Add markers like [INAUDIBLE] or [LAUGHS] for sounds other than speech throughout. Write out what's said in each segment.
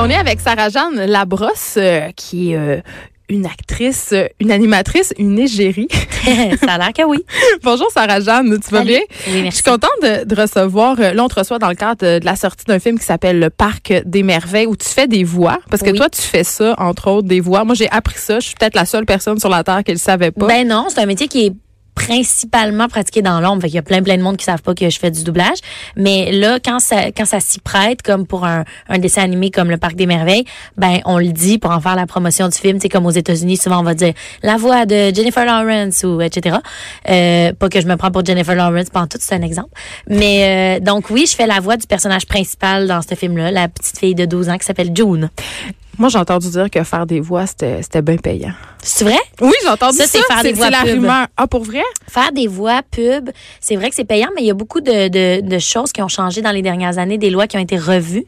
On est avec Sarah-Jeanne Labrosse, euh, qui est euh, une actrice, euh, une animatrice, une égérie. [LAUGHS] ça a l'air que oui. Bonjour Sarah-Jeanne, tu vas Salut. bien? Oui, Je merci. suis contente de, de recevoir, là on te reçoit dans le cadre de, de la sortie d'un film qui s'appelle Le Parc des Merveilles où tu fais des voix. Parce que Oui. toi tu fais ça, entre autres, des voix. Moi j'ai appris ça, je suis peut-être la seule personne sur la Terre qui le savait pas. Ben non, c'est un métier qui est principalement pratiqué dans l'ombre. Fait qu'il y a plein plein de monde qui savent pas que je fais du doublage. Mais là, quand ça quand ça s'y prête, comme pour un, un dessin animé comme Le Parc des Merveilles, ben on le dit pour en faire la promotion du film. Sais, comme aux États-Unis, souvent on va dire la voix de Jennifer Lawrence ou etc. Euh, pas que je me prends pour Jennifer Lawrence, pas en tout, c'est un exemple. Mais euh, donc oui, je fais la voix du personnage principal dans ce film-là, la petite fille de 12 ans qui s'appelle June. Moi j'ai entendu dire que faire des voix c'était bien payant. C'est vrai? Oui, j'ai entendu ça. Ça, c'est faire des voix la pub. rumeur. Ah pour vrai? faire des voix pub, c'est vrai que c'est payant, mais il y a beaucoup de, de, de choses qui ont changé dans les dernières années, des lois qui ont été revues.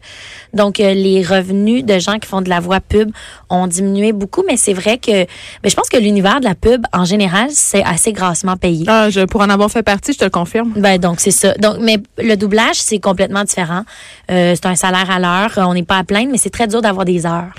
Donc, euh, les revenus de gens qui font de la voix pub ont diminué beaucoup, mais c'est vrai que ben, je pense que l'univers de la pub, en général, c'est assez grassement payé. Ah, je, pour en avoir fait partie, je te le confirme. Ben donc c'est ça. Donc mais le doublage c'est complètement différent. Euh, c'est un salaire à l'heure. On n'est pas à plaindre, mais c'est très dur d'avoir des heures.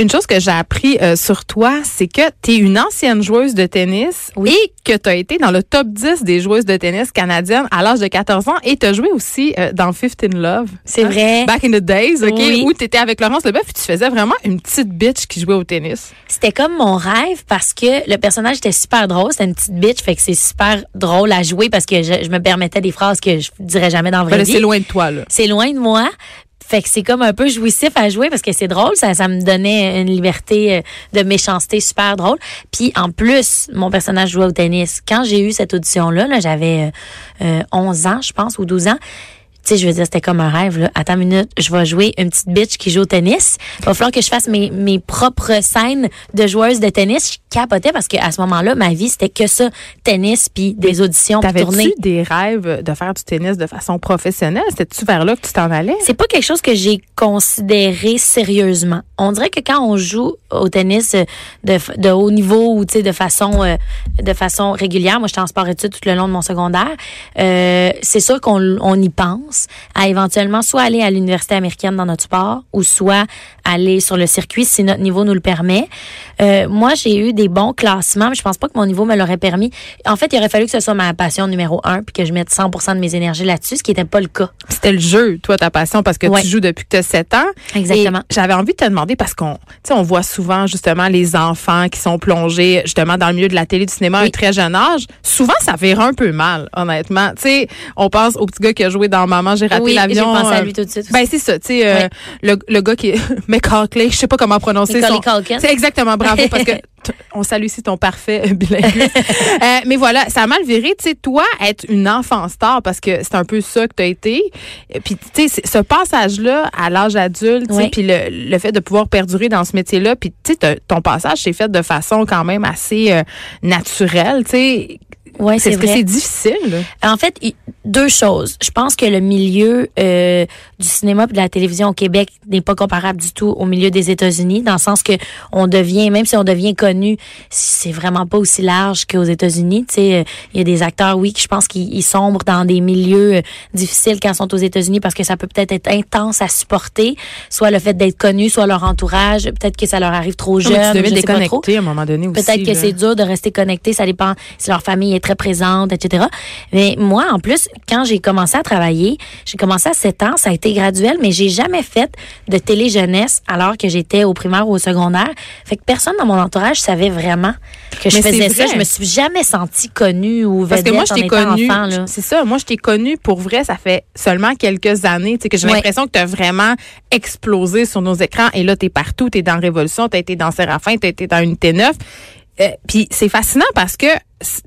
Une chose que j'ai appris euh, sur toi, c'est que tu es une ancienne joueuse de tennis Oui. et que tu as été dans le top 10 des joueuses de tennis canadiennes à l'âge de 14 ans et tu as joué aussi euh, dans Fifth in Love. C'est Hein? vrai. Back in the days, OK, Oui. où tu étais avec Laurence Leboeuf et tu faisais vraiment une petite bitch qui jouait au tennis. C'était comme mon rêve parce que le personnage était super drôle. C'était une petite bitch, fait que c'est super drôle à jouer parce que je, je me permettais des phrases que je dirais jamais dans la vraie vie. c'est loin de toi, là. C'est loin de moi. Fait que c'est comme un peu jouissif à jouer parce que c'est drôle, ça, ça me donnait une liberté euh, de méchanceté super drôle. Puis en plus, mon personnage jouait au tennis. Quand j'ai eu cette audition-là, là, j'avais euh, euh, 11 ans, je pense, ou 12 ans. Tu sais, je veux dire, c'était comme un rêve. Là. Attends une minute, je vais jouer une petite bitch qui joue au tennis. Il va falloir que je fasse mes, mes propres scènes de joueuse de tennis. Capotais parce qu'à ce moment-là, ma vie, c'était que ça, tennis, puis des auditions, puis tournées. T'avais-tu des rêves de faire du tennis de façon professionnelle? C'était-tu vers là que tu t'en allais? C'est pas quelque chose que j'ai considéré sérieusement. On dirait que quand on joue au tennis de, de haut niveau ou tu sais de façon euh, de façon régulière, moi j'étais en sport études tout le long de mon secondaire, euh, c'est sûr qu'on on y pense à éventuellement soit aller à l'université américaine dans notre sport ou soit aller sur le circuit si notre niveau nous le permet. Euh, moi j'ai eu des bons classements, mais je pense pas que mon niveau me l'aurait permis. En fait, il aurait fallu que ce soit ma passion numéro un puis que je mette 100% de mes énergies là-dessus, ce qui n'était pas le cas. C'était le jeu, toi, ta passion, parce que Ouais. tu joues depuis que tu as 7 ans. Exactement. J'avais envie de te demander, parce qu'on on voit souvent justement les enfants qui sont plongés justement dans le milieu de la télé, du cinéma à un Oui. très jeune âge. Souvent, ça vire un peu mal, honnêtement. Tu sais, on pense au petit gars qui a joué dans Maman, j'ai raté Oui, l'avion. j'ai pensé à euh, lui tout de suite. Ben, c'est ça, tu sais, euh, le, le gars qui est [LAUGHS] McCarkley, je sais pas comment prononcer Macaulay son... C'est exactement, bravo, parce que [LAUGHS] on salue ici ton parfait euh, bilinguisme. [LAUGHS] Euh, mais voilà, ça a mal viré, tu sais, toi, être une enfant star, parce que c'est un peu ça que tu as été. Et Puis, tu sais, ce passage-là à l'âge adulte, Oui. puis le, le fait de pouvoir perdurer dans ce métier-là, puis, tu sais, ton passage s'est fait de façon quand même assez euh, naturelle, tu sais. Ouais, c'est Est-ce que vrai. c'est difficile? En fait, deux choses. Je pense que le milieu euh, du cinéma et de la télévision au Québec n'est pas comparable du tout au milieu des États-Unis, dans le sens que on devient, même si on devient connu, c'est vraiment pas aussi large qu'aux États-Unis. Tu sais, euh, il y a des acteurs, oui, qui je pense qu'ils ils sombrent dans des milieux euh, difficiles quand ils sont aux États-Unis parce que ça peut peut-être être intense à supporter, soit le fait d'être connu, soit leur entourage, peut-être que ça leur arrive trop jeune, tu je déconnecter à un moment donné aussi. Peut-être que c'est dur de rester connecté, ça dépend si leur famille est très présente, etc. Mais moi, en plus, quand j'ai commencé à travailler, j'ai commencé à 7 ans, ça a été graduel, mais j'ai jamais fait de télé-jeunesse alors que j'étais au primaire ou au secondaire. Fait que personne dans mon entourage savait vraiment que je Mais faisais ça. Je me suis jamais sentie connue ou Parce vedette que moi, je t'ai étant connu. enfant, là. C'est ça. Moi, je t'ai connu pour vrai. Ça fait seulement quelques années. Tu sais, que j'ai l'impression que tu as vraiment explosé sur nos écrans. Et là, tu es partout. Tu es dans Révolution. Tu as été dans Séraphin. Tu as été dans Unité 9. Euh, Puis c'est fascinant parce que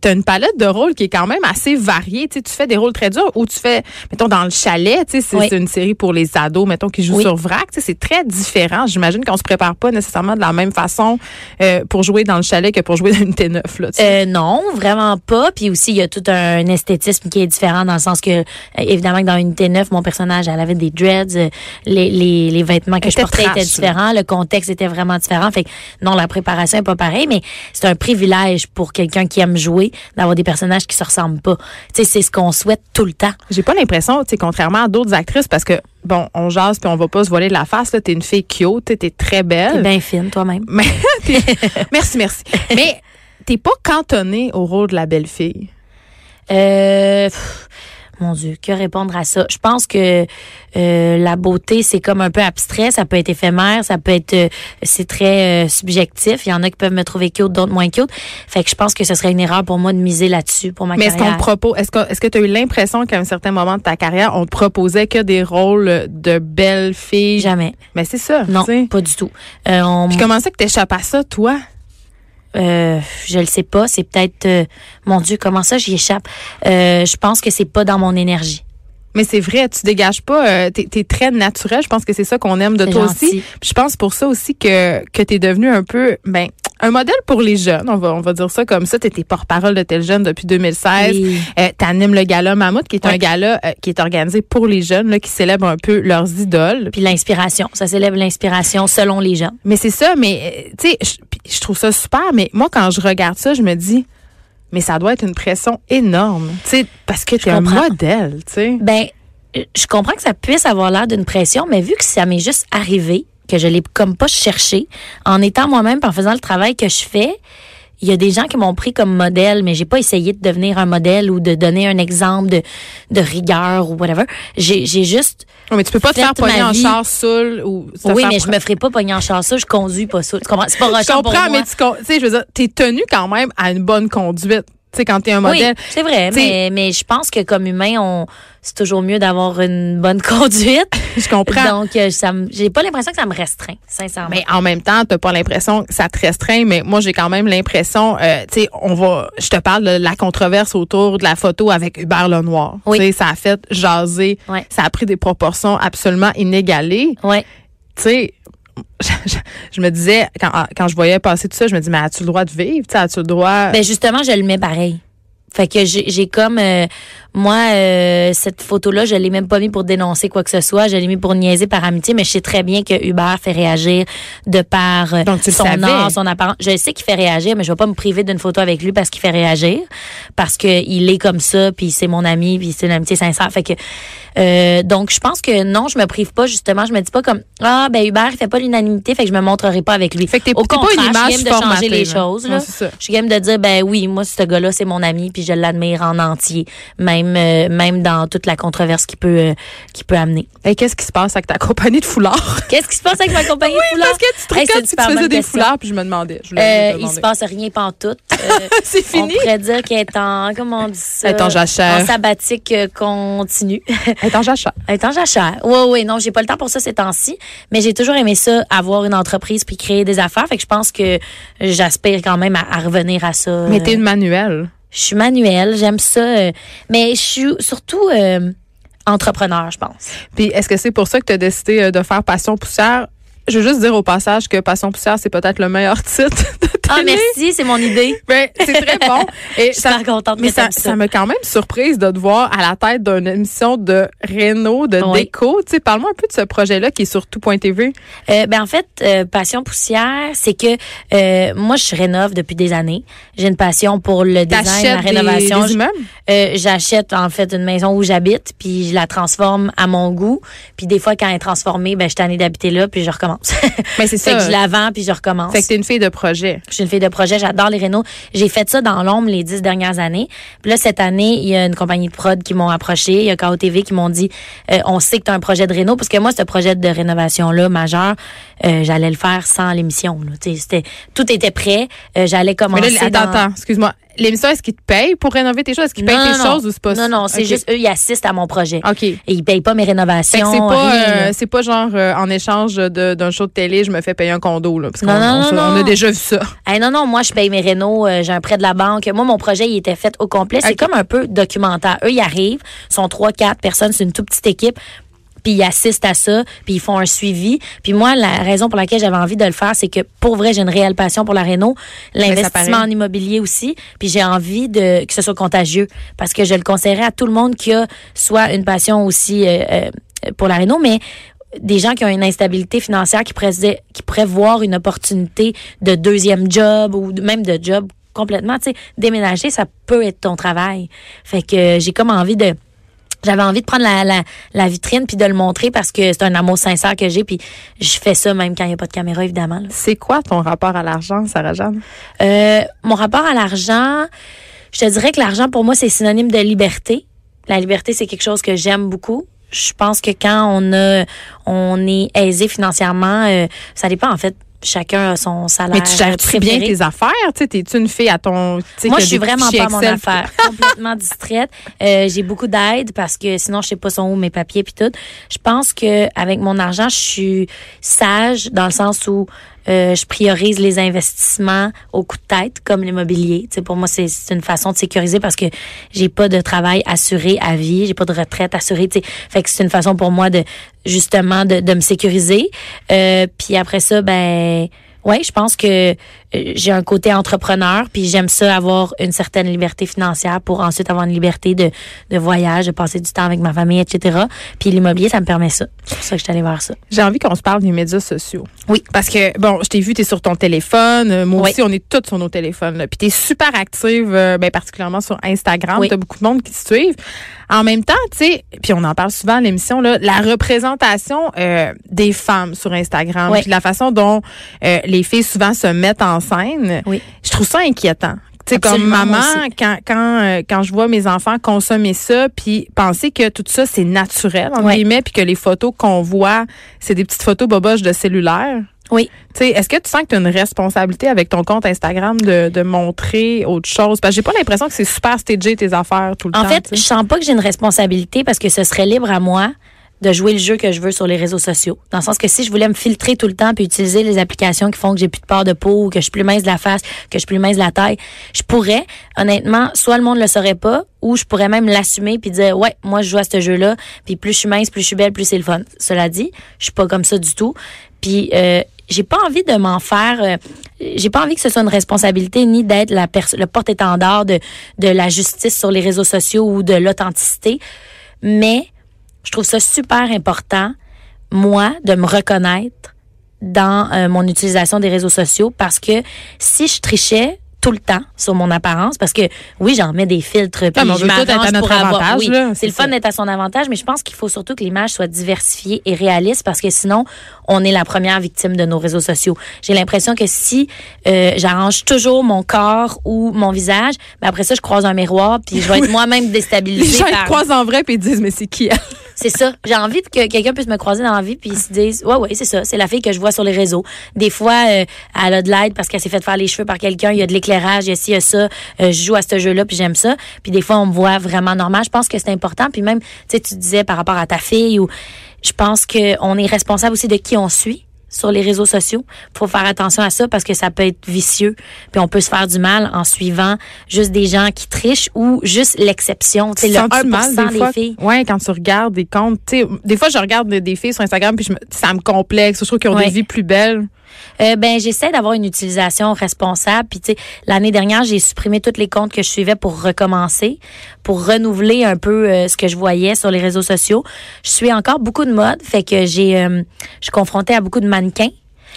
tu as une palette de rôles qui est quand même assez variée. Tu, sais, tu fais des rôles très durs ou tu fais, mettons, dans le chalet, tu sais, c'est Oui. une série pour les ados, mettons, qui jouent Oui. sur vrac. Tu sais, c'est très différent. J'imagine qu'on se prépare pas nécessairement de la même façon euh, pour jouer dans le chalet que pour jouer dans une T9. Là. Euh, non, vraiment pas. Puis aussi, il y a tout un esthétisme qui est différent dans le sens que, euh, évidemment, que dans Unité 9, mon personnage, elle avait des dreads, euh, les, les, les vêtements que Elle je portais trash, étaient différents, le contexte était vraiment différent. Fait que non, la préparation est pas pareille, mais c'est un privilège pour quelqu'un qui aime jouer d'avoir des personnages qui se ressemblent pas. Tu sais, c'est ce qu'on souhaite tout le temps. J'ai pas l'impression, tu sais, contrairement à d'autres actrices, parce que, bon, on jase puis on va pas se voiler la face, là, t'es une fille cute, t'es- t'es très T'es belle. bien fine, toi-même. [LAUGHS] T'es- [LAUGHS] merci, merci. Mais t'es pas cantonnée au rôle de la belle fille. Euh, pff, mon Dieu, que répondre à ça? Je pense que euh, la beauté, c'est comme un peu abstrait. Ça peut être éphémère, ça peut être... euh, c'est très euh, subjectif. Il y en a qui peuvent me trouver cute, d'autres moins cute. Fait que je pense que ce serait une erreur pour moi de miser là-dessus pour ma Mais est-ce qu'on carrière. propose, est-ce que, est-ce que tu as eu l'impression qu'à un certain moment de ta carrière, on te proposait que des rôles de belles filles? Jamais. Mais c'est ça. Non, pas du tout. On, Puis comment ça que t'échappes à ça, toi? Euh, je le sais pas. C'est peut-être... euh, mon Dieu, comment ça j'y échappe? Euh, je pense que c'est pas dans mon énergie. Mais c'est vrai, tu dégages pas, euh, t'es, t'es très naturel. Je pense que c'est ça qu'on aime de toi gentil. aussi. Puis je pense pour ça aussi que que t'es devenu un peu, ben, un modèle pour les jeunes. On va on va dire ça comme ça. T'étais porte-parole de tel jeune depuis 2016. Oui. Euh, T'animes le gala Mammouth, qui est un gala euh, qui est organisé pour les jeunes, là, qui célèbre un peu leurs idoles. Puis l'inspiration. Ça célèbre l'inspiration selon les gens. Mais c'est ça, mais euh, tu sais, je- trouve ça super, mais moi quand je regarde ça, je me dis mais ça doit être une pression énorme, tu sais parce que tu es un modèle, tu sais. Ben, je comprends que ça puisse avoir l'air d'une pression, mais vu que ça m'est juste arrivé, que je l'ai comme pas cherché, en étant moi-même, en faisant le travail que je fais, il y a des gens qui m'ont pris comme modèle, mais j'ai pas essayé de devenir un modèle ou de donner un exemple de, de rigueur ou whatever. J'ai, j'ai juste, Non, mais tu peux pas te faire pogner en char saoul ou oui, mais je me ferai pas pogner en chasse, je conduis pas ça. Tu comprends? C'est pas Je pour comprends, moi. mais tu sais, je veux dire, t'es tenu quand même à une bonne conduite. Tu sais, quand t'es un modèle. Oui, c'est vrai, mais, mais je pense que comme humain, on, c'est toujours mieux d'avoir une bonne [LAUGHS] conduite. je comprends. Donc, euh, ça, j'ai pas l'impression que ça me restreint, sincèrement. Mais en même temps, t'as pas l'impression que ça te restreint, mais moi j'ai quand même l'impression, euh, tu sais, on va, je te parle de la controverse autour de la photo avec Hubert Lenoir. Oui. Tu sais, ça a fait jaser, Ouais. ça a pris des proportions absolument inégalées. ouais. Tu sais, [LAUGHS] je, me disais quand, quand je voyais passer tout ça, je me dis mais as-tu le droit de vivre, as-tu le droit Ben justement, je le mets pareil. Fait que j'ai j'ai comme euh, moi euh, cette photo là, je l'ai même pas mis pour dénoncer quoi que ce soit, je l'ai mis pour niaiser par amitié, mais je sais très bien que Hubert fait réagir de par euh, Donc, son art, son apparence. Je sais qu'il fait réagir, mais je vais pas me priver d'une photo avec lui parce qu'il fait réagir parce que il est comme ça, puis c'est mon ami, puis c'est une amitié sincère. Fait que euh, donc je pense que non, je me prive pas justement, je me dis pas comme ah ben Hubert il fait pas l'unanimité, fait que je me montrerai pas avec lui. Fait que t'es- Au t'es pas contraire, une je suis image game de changer les choses là. Je suis game de dire ben oui, moi ce gars-là c'est mon ami puis je l'admire en entier, même euh, même dans toute la controverse qui peut euh, qui peut amener. Hey, qu'est-ce qui se passe avec ta compagnie de foulards [LAUGHS] Qu'est-ce qui se passe avec ma compagnie de foulard? Parce que tu Hey, puis super tu faisais des foulards puis je me demandais. Je Euh, te il se passe rien pantoute. [LAUGHS] Euh, C'est on fini? pourrait dire qu'elle est en comment on dit ça? Elle est en jachère. En sabbatique continue. Elle est en jachère. Elle est en jachère. Oui, oui, non, j'ai pas le temps pour ça ces temps-ci, mais j'ai toujours aimé ça, avoir une entreprise puis créer des affaires. Fait que je pense que j'aspire quand même à, à revenir à ça. Mais t'es une manuelle. Je suis manuelle, j'aime ça, euh, mais je suis surtout euh, entrepreneur, je pense. Puis est-ce que c'est pour ça que tu as décidé euh, de faire Passion Poussière? Je veux juste dire au passage que Passion Poussière, c'est peut-être le meilleur [LAUGHS] titre de Ah, télé. merci, c'est mon idée. Ben, c'est très bon. [LAUGHS] Et Je suis super contente mais ça, ça ça. m'a quand même surprise de te voir à la tête d'une émission de Renault, de Oui. déco. Tu sais, parle-moi un peu de ce projet-là qui est sur tout.tv. Euh, ben en fait, euh, passion poussière, c'est que euh, moi je rénove depuis des années. J'ai une passion pour le design, la rénovation. Euh, j'achète en fait une maison où j'habite, puis je la transforme à mon goût. Puis des fois quand elle est transformée, ben je suis tannée d'habiter là, puis je recommence. [LAUGHS] Mais c'est fait ça. que je la vends, puis je recommence. Fait que t'es une fille de projet. Je suis une fille de projet, j'adore les rénaux. J'ai fait ça dans l'ombre les dix dernières années. Puis là, cette année, il y a une compagnie de prod qui m'ont approché, il y a KO TV qui m'ont dit euh, on sait que tu as un projet de réno parce que moi ce projet de rénovation là majeur, euh, j'allais le faire sans l'émission c'était tout était prêt, Euh, j'allais Mais commencer là, attends, dans- attends, excuse-moi. L'émission, est-ce qu'ils te payent pour rénover tes choses? Est-ce qu'ils payent tes non, choses ou c'est pas Non, non, c'est juste eux, ils assistent à mon projet. OK. Et ils payent pas mes rénovations. c'est pas, euh, c'est pas genre euh, en échange d'un show de télé, je me fais payer un condo. Là, parce Non, on, non, on a déjà vu ça. Hey, non, non, moi, je paye mes rénaux, euh, j'ai un prêt de la banque. Moi, mon projet, il était fait au complet. C'est comme un peu documentaire. Eux, ils arrivent, sont trois, quatre personnes, c'est une toute petite équipe. Puis ils assistent à ça, puis ils font un suivi. Puis moi, la raison pour laquelle j'avais envie de le faire, c'est que pour vrai, j'ai une réelle passion pour la réno, l'investissement en immobilier aussi. Puis j'ai envie de que ce soit contagieux, parce que je le conseillerais à tout le monde qui a soit une passion aussi euh, euh, pour la réno, mais des gens qui ont une instabilité financière, qui pourraient, se dire- qui pourraient voir une opportunité de deuxième job ou même de job complètement, tu sais, déménager, ça peut être ton travail. Fait que j'ai comme envie de j'avais envie de prendre la, la, la vitrine puis de le montrer parce que c'est un amour sincère que j'ai puis je fais ça même quand il n'y a pas de caméra évidemment. C'est quoi ton rapport à l'argent, Sarah-Jeanne? Euh, mon rapport à l'argent, je te dirais que l'argent pour moi c'est synonyme de liberté. La liberté c'est quelque chose que j'aime beaucoup. Je pense que quand on a on est aisé financièrement, euh, ça dépend en fait. Chacun a son salaire. Mais tu gères -tu bien tes affaires? Tu sais, T'es-tu une fille à ton. Moi, je suis vraiment pas à mon affaire. [LAUGHS] Complètement distraite. Euh, j'ai beaucoup d'aide parce que sinon, je sais pas sont où mes papiers puis tout. Je pense que avec mon argent, je suis sage dans le sens où euh, je priorise les investissements au coup de tête, comme l'immobilier. Tu sais, pour moi, c'est une façon de sécuriser parce que j'ai pas de travail assuré à vie, j'ai pas de retraite assurée. Tu sais, fait que c'est une façon pour moi de justement de, de me sécuriser. Euh, puis après ça, ben Ouais, je pense que j'ai un côté entrepreneur, puis j'aime ça avoir une certaine liberté financière pour ensuite avoir une liberté de, de voyage, de passer du temps avec ma famille, etc. Puis l'immobilier, ça me permet ça. C'est pour ça que je suis allée vers ça. J'ai envie qu'on se parle des médias sociaux. Oui. Parce que, bon, je t'ai vu, tu es sur ton téléphone. Euh, Moi Oui. aussi, on est tous sur nos téléphones. là. Puis tu es super active, euh, ben, particulièrement sur Instagram. Oui. Tu as beaucoup de monde qui te suivent. En même temps, tu sais, puis on en parle souvent à l'émission, là, la représentation euh, des femmes sur Instagram, Oui. puis la façon dont euh, les filles souvent se mettent en scène, Oui. je trouve ça inquiétant. Tu sais, comme maman, quand, quand, euh, quand je vois mes enfants consommer ça, puis penser que tout ça, c'est naturel, en Ouais. guillemets, puis que les photos qu'on voit, c'est des petites photos boboches de cellulaire. Oui. Tu sais, est-ce que tu sens que tu as une responsabilité avec ton compte Instagram de, de montrer autre chose? Parce que j'ai pas l'impression que c'est super stagé tes affaires tout le En temps. fait, tu je sens pas que j'ai une responsabilité parce que ce serait libre à moi de jouer le jeu que je veux sur les réseaux sociaux. Dans le sens que si je voulais me filtrer tout le temps puis utiliser les applications qui font que j'ai plus de peur de peau ou que je suis plus mince de la face, que je suis plus mince de la taille, je pourrais, honnêtement, soit le monde le saurait pas ou je pourrais même l'assumer puis dire ouais, moi je joue à ce jeu-là, puis plus je suis mince, plus je suis belle, plus c'est le fun. Cela dit, je suis pas comme ça du tout. Puis euh, j'ai pas envie de m'en faire euh, j'ai pas envie que ce soit une responsabilité ni d'être la le porte-étendard de de la justice sur les réseaux sociaux ou de l'authenticité, mais je trouve ça super important moi de me reconnaître dans euh, mon utilisation des réseaux sociaux parce que si je trichais tout le temps sur mon apparence parce que oui j'en mets des filtres puis Ah, mais on je m'arrange pour avoir avantage, oui, c'est le fun d'être à son avantage mais je pense qu'il faut surtout que l'image soit diversifiée et réaliste parce que sinon on est la première victime de nos réseaux sociaux. J'ai l'impression que si euh, j'arrange toujours mon corps ou mon visage ben après ça je croise un miroir puis je vais être moi-même Les déstabilisée gens par te croisent en vrai puis ils disent, mais c'est qui? C'est ça. J'ai envie que quelqu'un puisse me croiser dans la vie puis se disent ouais ouais c'est ça, c'est la fille que je vois sur les réseaux. Des fois euh, elle a de l'aide parce qu'elle s'est fait faire les cheveux par quelqu'un, il y a de l'éclairage, il y a ci, il y a ça, Euh, je joue à ce jeu-là puis j'aime ça. Puis des fois on me voit vraiment normal. Je pense que c'est important puis même tu sais tu disais par rapport à ta fille ou je pense que on est responsable aussi de qui on suit sur les réseaux sociaux. Faut faire attention à ça parce que ça peut être vicieux. Puis on peut se faire du mal en suivant juste des gens qui trichent ou juste l'exception. Tu sais, le Sens-tu 1% mal des des fois? filles. Ouais, quand tu regardes des comptes, tu sais, des fois je regarde des, des filles sur Instagram puis je me- ça me complexe. Je trouve qu'ils ont Ouais. des vies plus belles. Euh, ben j'essaie d'avoir une utilisation responsable. Puis tu sais, l'année dernière, j'ai supprimé tous les comptes que je suivais pour recommencer, pour renouveler un peu euh, ce que je voyais sur les réseaux sociaux. Je suis encore beaucoup de mode, fait que j'ai, euh, je suis confrontée à beaucoup de mannequins.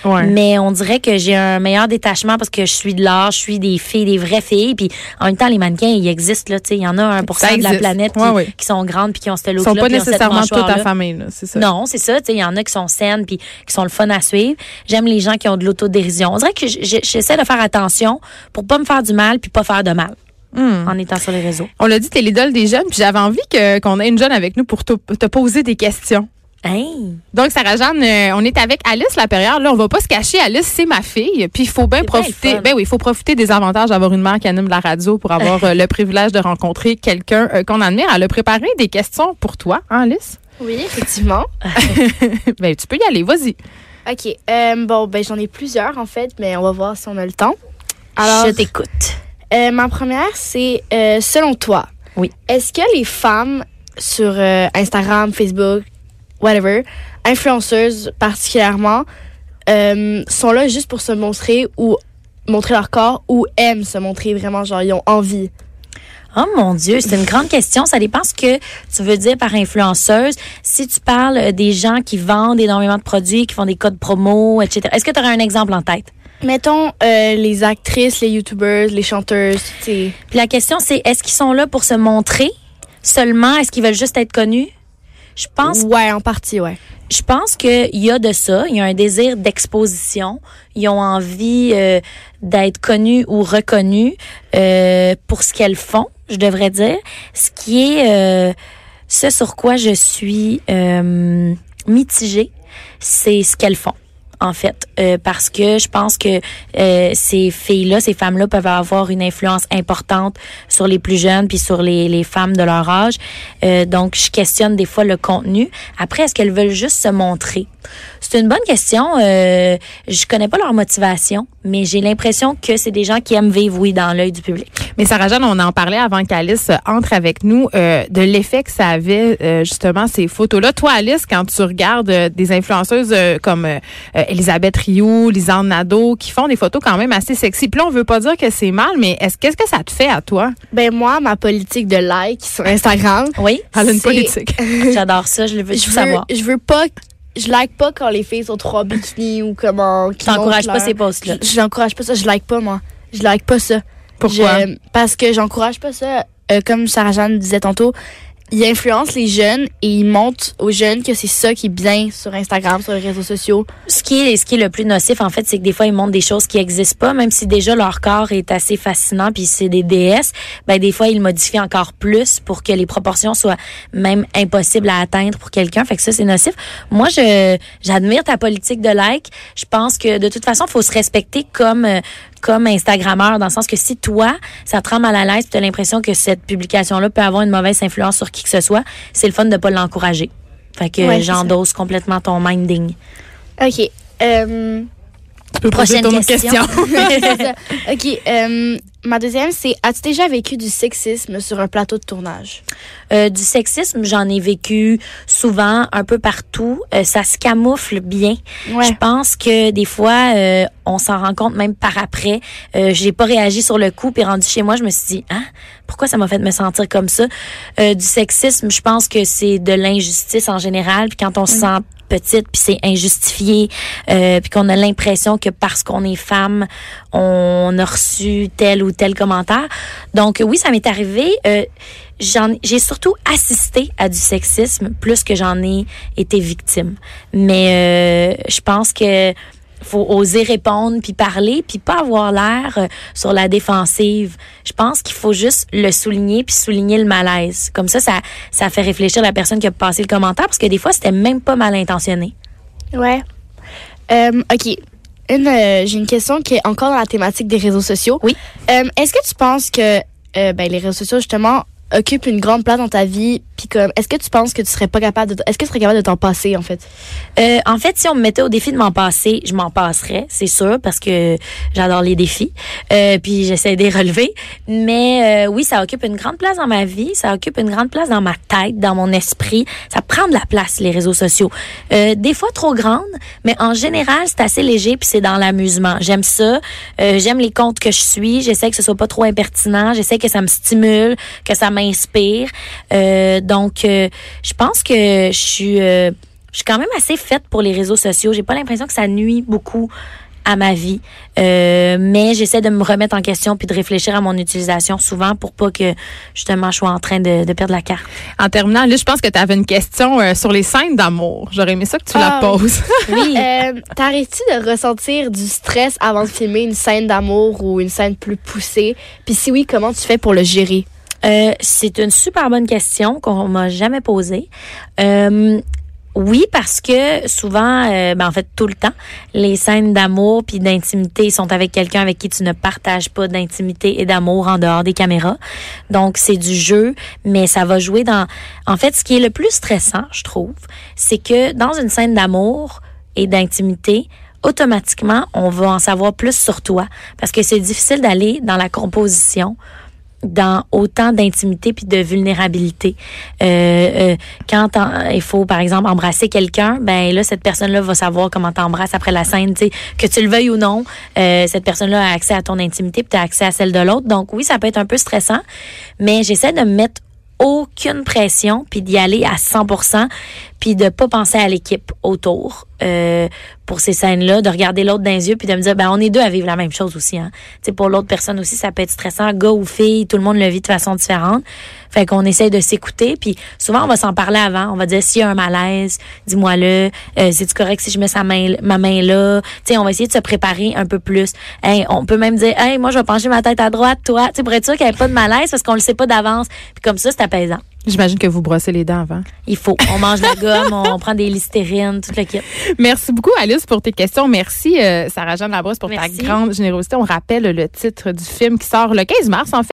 Ouais. Mais on dirait que j'ai un meilleur détachement parce que je suis de l'art, je suis des filles, des vraies filles. Puis en même temps, les mannequins, ils existent là. Il y en a un pour de la planète qui, Ouais, ouais. qui sont grandes puis qui ont ce Ils look sont pas nécessairement toute ta ta famille, là, c'est ça. non, c'est ça. Il y en a qui sont saines puis qui sont le fun à suivre. J'aime les gens qui ont de l'autodérision. On dirait que j'essaie de faire attention pour pas me faire du mal puis pas faire de mal Hmm. en étant sur les réseaux. On l'a dit, t'es l'idole des jeunes, puis j'avais envie qu'on ait une jeune avec nous pour te, te poser des questions. Hein? Donc, Sarah-Jeanne, euh, on est avec Alice Lapérière. Là, on va pas se cacher. Alice, c'est ma fille. Puis, il faut bien profiter. Ben oui, il faut profiter des avantages d'avoir une mère qui anime la radio pour avoir euh, le privilège de rencontrer quelqu'un euh, qu'on admire. Elle a préparé des questions pour toi, hein, Alice? Oui, effectivement. [LAUGHS] ben, tu peux y aller. Vas-y. OK. euh, bon, ben j'en ai plusieurs, en fait, mais on va voir si on a le temps. Alors, Je t'écoute. euh, ma première, c'est euh, selon toi, Oui. est-ce que les femmes sur euh, Instagram, Facebook, whatever, influenceuses particulièrement, euh, sont là juste pour se montrer ou montrer leur corps ou aiment se montrer vraiment, genre, ils ont envie? Oh mon Dieu, c'est une grande question. Ça dépend ce que tu veux dire par influenceuse. Si tu parles euh, des gens qui vendent énormément de produits, qui font des codes promo, etc. Est-ce que tu aurais un exemple en tête? Mettons euh, les actrices, les youtubeurs, les chanteuses. Puis la question, c'est est-ce qu'ils sont là pour se montrer seulement? Est-ce qu'ils veulent juste être connus? Je pense Ouais, en partie, ouais. je pense qu'il y a de ça. Il y a un désir d'exposition. Ils ont envie euh, d'être connus ou reconnus euh, pour ce qu'elles font, je devrais dire. Ce qui est euh, ce sur quoi je suis euh, mitigée, c'est ce qu'elles font. En fait, Euh, parce que je pense que euh, ces filles-là, ces femmes-là peuvent avoir une influence importante sur les plus jeunes puis sur les, les femmes de leur âge. Euh, donc, je questionne des fois le contenu. Après, est-ce qu'elles veulent juste se montrer? C'est une bonne question. Euh, je connais pas leur motivation, mais j'ai l'impression que c'est des gens qui aiment vivre, oui, dans l'œil du public. Mais Sarah-Jeanne, on en parlait avant qu'Alice euh, entre avec nous euh, de l'effet que ça avait euh, justement ces photos-là. Toi, Alice, quand tu regardes euh, des influenceuses euh, comme Elisabeth Rioux, Lisanne Nadeau, qui font des photos quand même assez sexy. Puis là, on veut pas dire que c'est mal, mais est-ce qu'est-ce que ça te fait à toi? Ben moi, ma politique de like sur Instagram, Oui, Elle a une politique. [LAUGHS] j'adore ça. Je le veux je veux, savoir. je veux pas, je like pas quand les filles sont trop en bikini ou comment. [LAUGHS] qui T'encourages pas leur- ces posts-là. Je, je n'encourage pas ça, je like pas moi. Je like pas ça. Pourquoi? Je- parce que j'encourage pas ça. Euh, comme Sarah Jeanne disait tantôt, il influence les jeunes et il montre aux jeunes que c'est ça qui est bien sur Instagram, sur les réseaux sociaux. Ce qui est, ce qui est le plus nocif, en fait, c'est que des fois, ils montrent des choses qui existent pas, même si déjà leur corps est assez fascinant, puis c'est des déesses, ben, des fois, ils modifient encore plus pour que les proportions soient même impossibles à atteindre pour quelqu'un. Fait que ça, c'est nocif. Moi, je, j'admire ta politique de like. Je pense que, de toute façon, faut se respecter comme, euh, comme Instagrammeur, dans le sens que si toi, ça te rend mal à l'aise, tu as l'impression que cette publication-là peut avoir une mauvaise influence sur qui que ce soit, c'est le fun de pas l'encourager. Fait que Ouais, j'endosse complètement ton minding. Ok. Euh, Tu peux poser Prochaine ton autre question. [LAUGHS] ça. ok. euh, ma deuxième, c'est as-tu déjà vécu du sexisme sur un plateau de tournage? Euh, du sexisme, j'en ai vécu souvent, un peu partout. Euh, ça se camoufle bien. Ouais. Je pense que des fois, euh, on s'en rend compte même par après. Euh, j'ai pas réagi sur le coup, puis rendu chez moi, je me suis dit, hein, pourquoi ça m'a fait me sentir comme ça? Euh, Du sexisme, je pense que c'est de l'injustice en général. Puis quand on se sent petite, puis c'est injustifié, euh, puis qu'on a l'impression que parce qu'on est femme, on a reçu tel ou tel commentaire. Donc oui, ça m'est arrivé. Euh, j'ai surtout assisté à du sexisme plus que j'en ai été victime. Mais euh, je pense que faut oser répondre puis parler puis pas avoir l'air euh, sur la défensive. Je pense qu'il faut juste le souligner puis souligner le malaise. Comme ça, ça ça fait réfléchir la personne qui a passé le commentaire parce que des fois c'était même pas mal intentionné. Ouais. Euh, ok. Une, euh, j'ai une question qui est encore dans la thématique des réseaux sociaux. Oui. Est-ce que tu penses que ben, les réseaux sociaux, justement, occupent une grande place dans ta vie? Puis comme, est-ce que tu penses que tu serais pas capable de, est-ce que tu serais capable de t'en passer, en fait? Euh, en fait, si on me mettait au défi de m'en passer, je m'en passerais, c'est sûr, parce que j'adore les défis. Euh, puis j'essaie de les relever. Mais euh, oui, ça occupe une grande place dans ma vie, ça occupe une grande place dans ma tête, dans mon esprit. Ça prend de la place, les réseaux sociaux. Euh, des fois trop grande, mais en général, c'est assez léger, puis c'est dans l'amusement. J'aime ça. Euh, J'aime les comptes que je suis. J'essaie que ce soit pas trop impertinent. J'essaie que ça me stimule, que ça m'inspire. Euh, donc, euh, je pense que je suis... euh, je suis quand même assez faite pour les réseaux sociaux. J'ai pas l'impression que ça nuit beaucoup à ma vie, Euh, mais j'essaie de me remettre en question puis de réfléchir à mon utilisation souvent pour pas que justement je sois en train de, de perdre la carte. En terminant, là, je pense que tu avais une question euh, sur les scènes d'amour. J'aurais aimé ça que tu la Ah, poses. [LAUGHS] Oui. Euh, T'arrêtes-tu de ressentir du stress avant de filmer une scène d'amour ou une scène plus poussée? Puis si oui, comment tu fais pour le gérer? Euh, c'est une super bonne question qu'on m'a jamais posée. Euh, Oui, parce que souvent, euh, ben en fait tout le temps, les scènes d'amour puis d'intimité sont avec quelqu'un avec qui tu ne partages pas d'intimité et d'amour en dehors des caméras. Donc c'est du jeu, mais ça va jouer dans. En fait, ce qui est le plus stressant, je trouve, c'est que dans une scène d'amour et d'intimité, automatiquement, on va en savoir plus sur toi parce que c'est difficile d'aller dans la composition dans autant d'intimité puis de vulnérabilité. Euh, euh, quand il faut, par exemple, embrasser quelqu'un, ben là, cette personne-là va savoir comment t'embrasses après la scène, tu sais, que tu le veuilles ou non. Euh, cette personne-là a accès à ton intimité puis tu accès à celle de l'autre. Donc oui, ça peut être un peu stressant, mais j'essaie de me mettre aucune pression puis d'y aller à 100% puis de pas penser à l'équipe autour euh, pour ces scènes-là, de regarder l'autre dans les yeux puis de me dire ben on est deux à vivre la même chose aussi hein. Tu pour l'autre personne aussi ça peut être stressant, gars ou fille, tout le monde le vit de façon différente. Fait qu'on essaie de s'écouter puis souvent on va s'en parler avant, on va dire s'il y a un malaise, dis-moi-le, euh, c'est correct si je mets sa main ma main là, tu sais on va essayer de se préparer un peu plus. On peut même dire hey, moi je vais pencher ma tête à droite, toi, tu sais pour être sûr qu'il n'y ait pas de malaise parce qu'on le sait pas d'avance. Puis comme ça c'est apaisant. J'imagine que vous brossez les dents avant. Il faut. On mange la gomme, on prend des listérines, tout le kit. Merci beaucoup, Alice, pour tes questions. Merci, euh, Sarah-Jeanne Labrosse, pour ta grande générosité. On rappelle le titre du film qui sort le 15 mars, en fait.